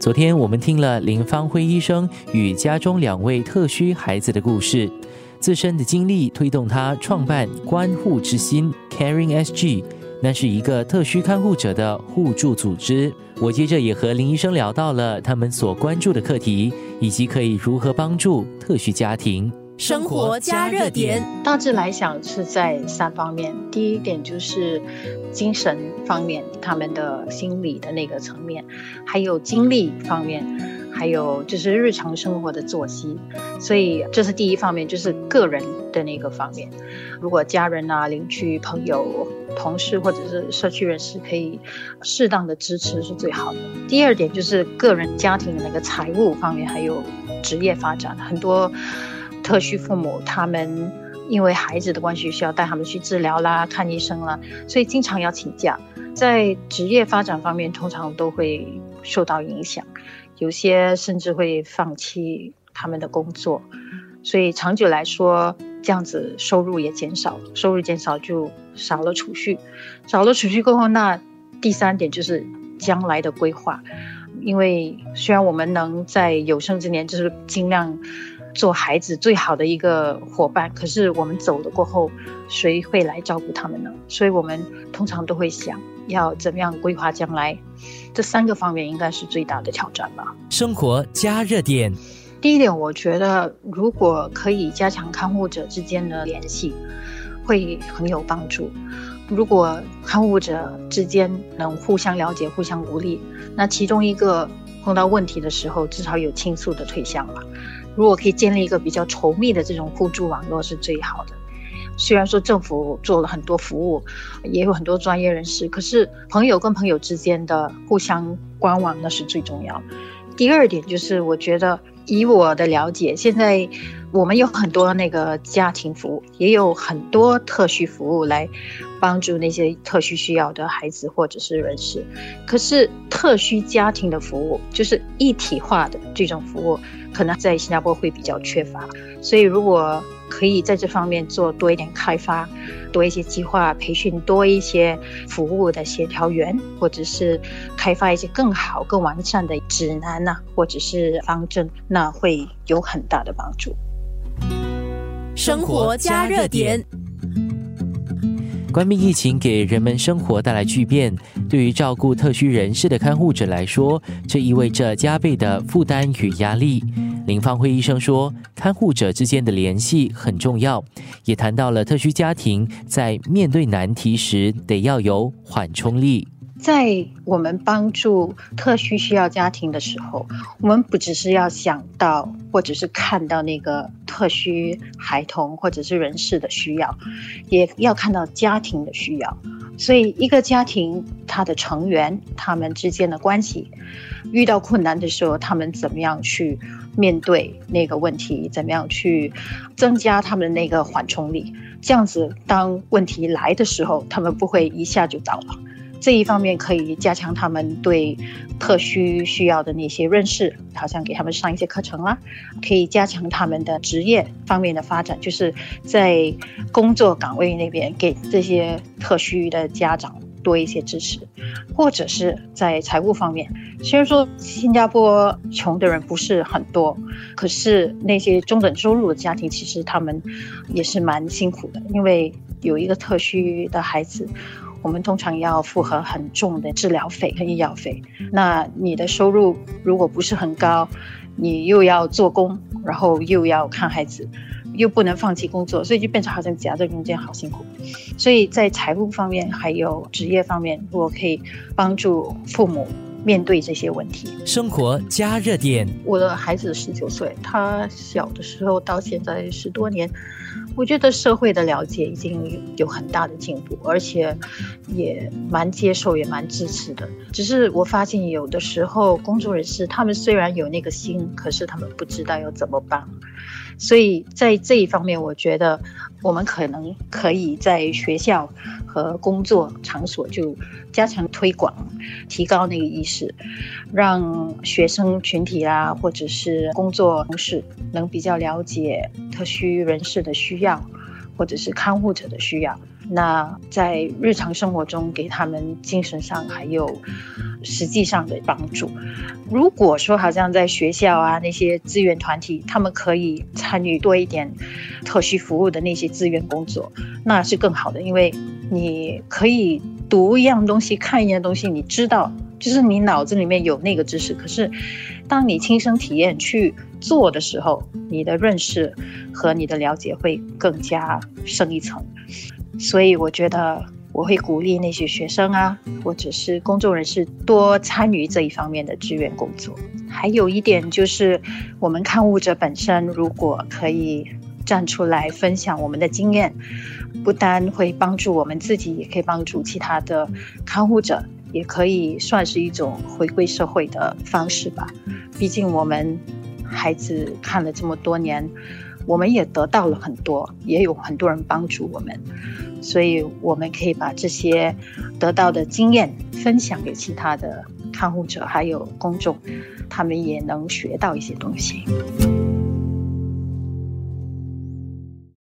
昨天我们听了林芳辉医生与家中两位特需孩子的故事，自身的经历推动他创办关护之心 （Caring SG），那是一个特需看护者的互助组织。我接着也和林医生聊到了他们所关注的课题，以及可以如何帮助特需家庭。生活加热点，大致来讲是在三方面。第一点就是精神方面，他们的心理的那个层面，还有精力方面，还有就是日常生活的作息。所以这是第一方面，就是个人的那个方面。如果家人啊、邻居、朋友、同事或者是社区人士可以适当的支持是最好的。第二点就是个人家庭的那个财务方面，还有职业发展，很多。特需父母，他们因为孩子的关系需要带他们去治疗啦、看医生啦，所以经常要请假。在职业发展方面，通常都会受到影响，有些甚至会放弃他们的工作。所以长久来说，这样子收入也减少，收入减少就少了储蓄，少了储蓄过后，那第三点就是将来的规划。因为虽然我们能在有生之年，就是尽量。做孩子最好的一个伙伴，可是我们走了过后，谁会来照顾他们呢？所以我们通常都会想要怎么样规划将来。这三个方面应该是最大的挑战吧。生活加热点，第一点，我觉得如果可以加强看护者之间的联系，会很有帮助。如果看护者之间能互相了解、互相鼓励，那其中一个碰到问题的时候，至少有倾诉的对象了。如果可以建立一个比较稠密的这种互助网络是最好的。虽然说政府做了很多服务，也有很多专业人士，可是朋友跟朋友之间的互相关网那是最重要。第二点就是，我觉得以我的了解，现在我们有很多那个家庭服务，也有很多特需服务来帮助那些特需需要的孩子或者是人士。可是特需家庭的服务，就是一体化的这种服务。可能在新加坡会比较缺乏，所以如果可以在这方面做多一点开发，多一些计划培训，多一些服务的协调员，或者是开发一些更好、更完善的指南呐，或者是方针，那会有很大的帮助。生活加热点。关闭疫情给人们生活带来巨变，对于照顾特需人士的看护者来说，这意味着加倍的负担与压力。林芳辉医生说，看护者之间的联系很重要，也谈到了特需家庭在面对难题时得要有缓冲力。在我们帮助特需需要家庭的时候，我们不只是要想到或者是看到那个特需孩童或者是人士的需要，也要看到家庭的需要。所以，一个家庭他的成员他们之间的关系，遇到困难的时候，他们怎么样去面对那个问题？怎么样去增加他们那个缓冲力？这样子，当问题来的时候，他们不会一下就倒了。这一方面可以加强他们对特需需要的那些认识，好像给他们上一些课程啦，可以加强他们的职业方面的发展，就是在工作岗位那边给这些特需的家长多一些支持，或者是在财务方面。虽然说新加坡穷的人不是很多，可是那些中等收入的家庭其实他们也是蛮辛苦的，因为有一个特需的孩子。我们通常要负荷很重的治疗费和医药费。那你的收入如果不是很高，你又要做工，然后又要看孩子，又不能放弃工作，所以就变成好像夹在中间，好辛苦。所以在财务方面还有职业方面，如果可以帮助父母面对这些问题。生活加热点。我的孩子十九岁，他小的时候到现在十多年。我觉得社会的了解已经有很大的进步，而且也蛮接受，也蛮支持的。只是我发现有的时候，公众人士他们虽然有那个心，可是他们不知道要怎么办。所以在这一方面，我觉得我们可能可以在学校和工作场所就加强推广，提高那个意识，让学生群体啊，或者是工作同事能比较了解特需人士的需要，或者是看护者的需要。那在日常生活中给他们精神上还有实际上的帮助。如果说好像在学校啊那些资源团体，他们可以参与多一点特需服务的那些资源工作，那是更好的，因为你可以读一样东西、看一样东西，你知道，就是你脑子里面有那个知识。可是，当你亲身体验去做的时候，你的认识和你的了解会更加深一层。所以，我觉得。我会鼓励那些学生啊，或者是公众人士多参与这一方面的志愿工作。还有一点就是，我们看护者本身如果可以站出来分享我们的经验，不单会帮助我们自己，也可以帮助其他的看护者，也可以算是一种回归社会的方式吧。毕竟我们孩子看了这么多年。我们也得到了很多，也有很多人帮助我们，所以我们可以把这些得到的经验分享给其他的看护者，还有公众，他们也能学到一些东西。